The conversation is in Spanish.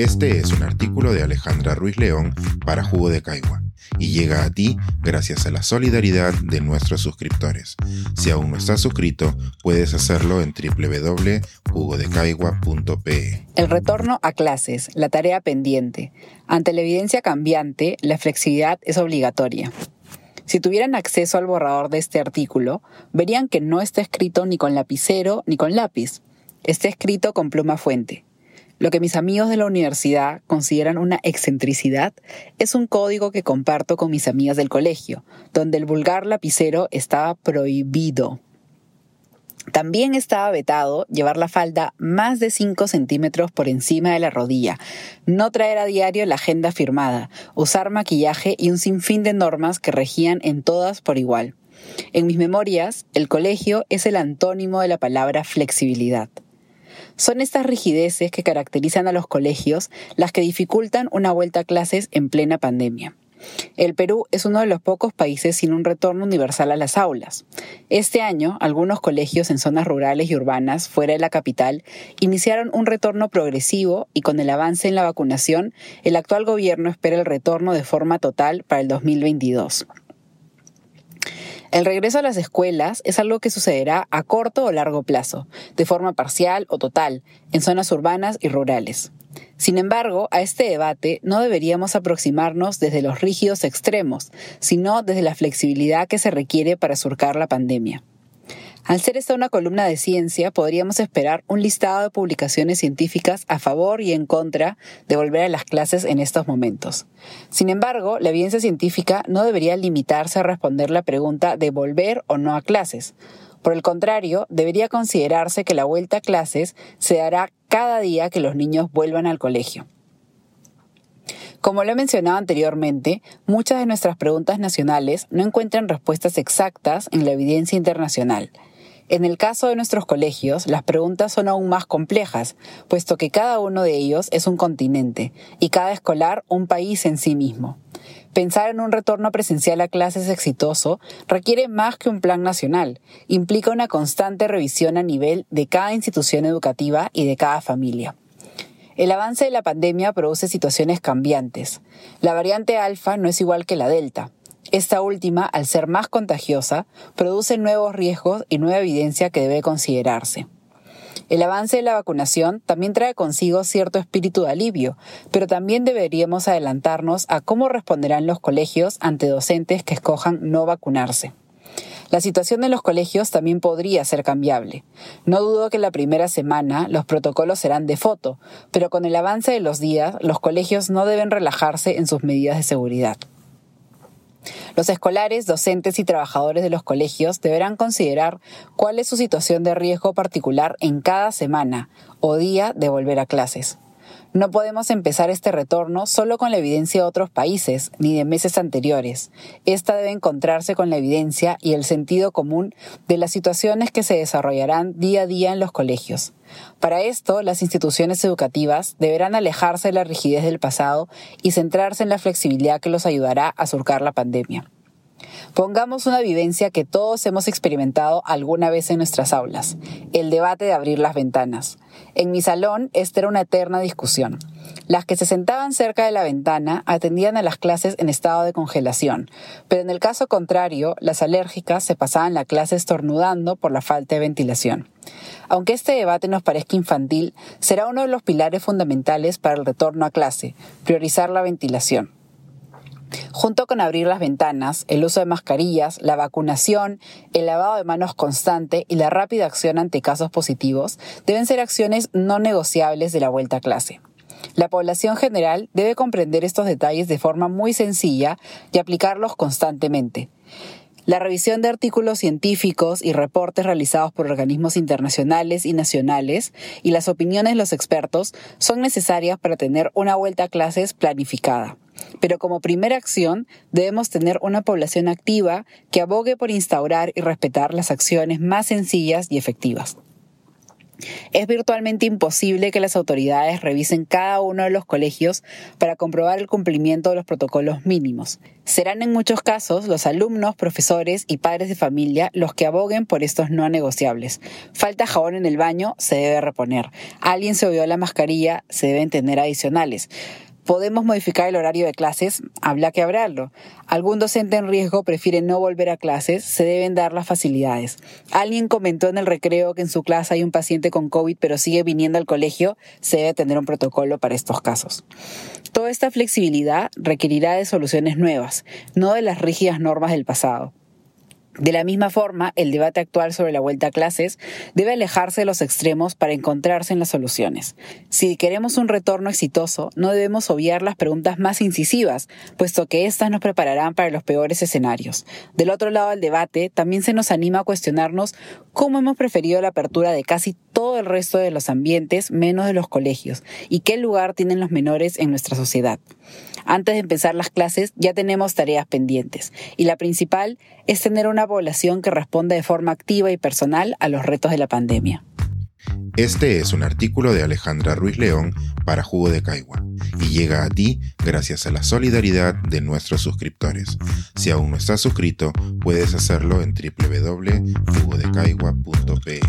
Este es un artículo de Alejandra Ruiz León para Jugo de Caigua y llega a ti gracias a la solidaridad de nuestros suscriptores. Si aún no estás suscrito, puedes hacerlo en www.jugodecaigua.pe. El retorno a clases, la tarea pendiente. Ante la evidencia cambiante, la flexibilidad es obligatoria. Si tuvieran acceso al borrador de este artículo, verían que no está escrito ni con lapicero ni con lápiz. Está escrito con pluma fuente. Lo que mis amigos de la universidad consideran una excentricidad es un código que comparto con mis amigas del colegio, donde el vulgar lapicero estaba prohibido. También estaba vetado llevar la falda más de 5 centímetros por encima de la rodilla, no traer a diario la agenda firmada, usar maquillaje y un sinfín de normas que regían en todas por igual. En mis memorias, el colegio es el antónimo de la palabra flexibilidad. Son estas rigideces que caracterizan a los colegios las que dificultan una vuelta a clases en plena pandemia. El Perú es uno de los pocos países sin un retorno universal a las aulas. Este año, algunos colegios en zonas rurales y urbanas fuera de la capital iniciaron un retorno progresivo y con el avance en la vacunación, el actual gobierno espera el retorno de forma total para el 2022. El regreso a las escuelas es algo que sucederá a corto o largo plazo, de forma parcial o total, en zonas urbanas y rurales. Sin embargo, a este debate no deberíamos aproximarnos desde los rígidos extremos, sino desde la flexibilidad que se requiere para surcar la pandemia. Al ser esta una columna de ciencia, podríamos esperar un listado de publicaciones científicas a favor y en contra de volver a las clases en estos momentos. Sin embargo, la evidencia científica no debería limitarse a responder la pregunta de volver o no a clases. Por el contrario, debería considerarse que la vuelta a clases se dará cada día que los niños vuelvan al colegio. Como lo he mencionado anteriormente, muchas de nuestras preguntas nacionales no encuentran respuestas exactas en la evidencia internacional. En el caso de nuestros colegios, las preguntas son aún más complejas, puesto que cada uno de ellos es un continente y cada escolar un país en sí mismo. Pensar en un retorno presencial a clases exitoso requiere más que un plan nacional, implica una constante revisión a nivel de cada institución educativa y de cada familia. El avance de la pandemia produce situaciones cambiantes. La variante alfa no es igual que la delta. Esta última, al ser más contagiosa, produce nuevos riesgos y nueva evidencia que debe considerarse. El avance de la vacunación también trae consigo cierto espíritu de alivio, pero también deberíamos adelantarnos a cómo responderán los colegios ante docentes que escojan no vacunarse. La situación de los colegios también podría ser cambiable. No dudo que la primera semana los protocolos serán de foto, pero con el avance de los días los colegios no deben relajarse en sus medidas de seguridad. Los escolares, docentes y trabajadores de los colegios deberán considerar cuál es su situación de riesgo particular en cada semana o día de volver a clases. No podemos empezar este retorno solo con la evidencia de otros países ni de meses anteriores. Esta debe encontrarse con la evidencia y el sentido común de las situaciones que se desarrollarán día a día en los colegios. Para esto, las instituciones educativas deberán alejarse de la rigidez del pasado y centrarse en la flexibilidad que los ayudará a surcar la pandemia. Pongamos una vivencia que todos hemos experimentado alguna vez en nuestras aulas, el debate de abrir las ventanas. En mi salón, esta era una eterna discusión. Las que se sentaban cerca de la ventana atendían a las clases en estado de congelación, pero en el caso contrario, las alérgicas se pasaban la clase estornudando por la falta de ventilación. Aunque este debate nos parezca infantil, será uno de los pilares fundamentales para el retorno a clase, priorizar la ventilación. Junto con abrir las ventanas, el uso de mascarillas, la vacunación, el lavado de manos constante y la rápida acción ante casos positivos deben ser acciones no negociables de la vuelta a clase. La población general debe comprender estos detalles de forma muy sencilla y aplicarlos constantemente. La revisión de artículos científicos y reportes realizados por organismos internacionales y nacionales y las opiniones de los expertos son necesarias para tener una vuelta a clases planificada. Pero como primera acción debemos tener una población activa que abogue por instaurar y respetar las acciones más sencillas y efectivas. Es virtualmente imposible que las autoridades revisen cada uno de los colegios para comprobar el cumplimiento de los protocolos mínimos. Serán en muchos casos los alumnos, profesores y padres de familia los que aboguen por estos no negociables. Falta jabón en el baño, se debe reponer. Alguien se olvidó la mascarilla, se deben tener adicionales. ¿Podemos modificar el horario de clases? Habla que hablarlo. Algún docente en riesgo prefiere no volver a clases, se deben dar las facilidades. Alguien comentó en el recreo que en su clase hay un paciente con COVID pero sigue viniendo al colegio, se debe tener un protocolo para estos casos. Toda esta flexibilidad requerirá de soluciones nuevas, no de las rígidas normas del pasado. De la misma forma, el debate actual sobre la vuelta a clases debe alejarse de los extremos para encontrarse en las soluciones. Si queremos un retorno exitoso, no debemos obviar las preguntas más incisivas, puesto que éstas nos prepararán para los peores escenarios. Del otro lado del debate, también se nos anima a cuestionarnos cómo hemos preferido la apertura de casi todo el resto de los ambientes, menos de los colegios, y qué lugar tienen los menores en nuestra sociedad. Antes de empezar las clases ya tenemos tareas pendientes, y la principal es tener una población que responda de forma activa y personal a los retos de la pandemia. Este es un artículo de Alejandra Ruiz León para Jugo de Caigua y llega a ti gracias a la solidaridad de nuestros suscriptores. Si aún no estás suscrito, puedes hacerlo en www.jugodecaigua.pe.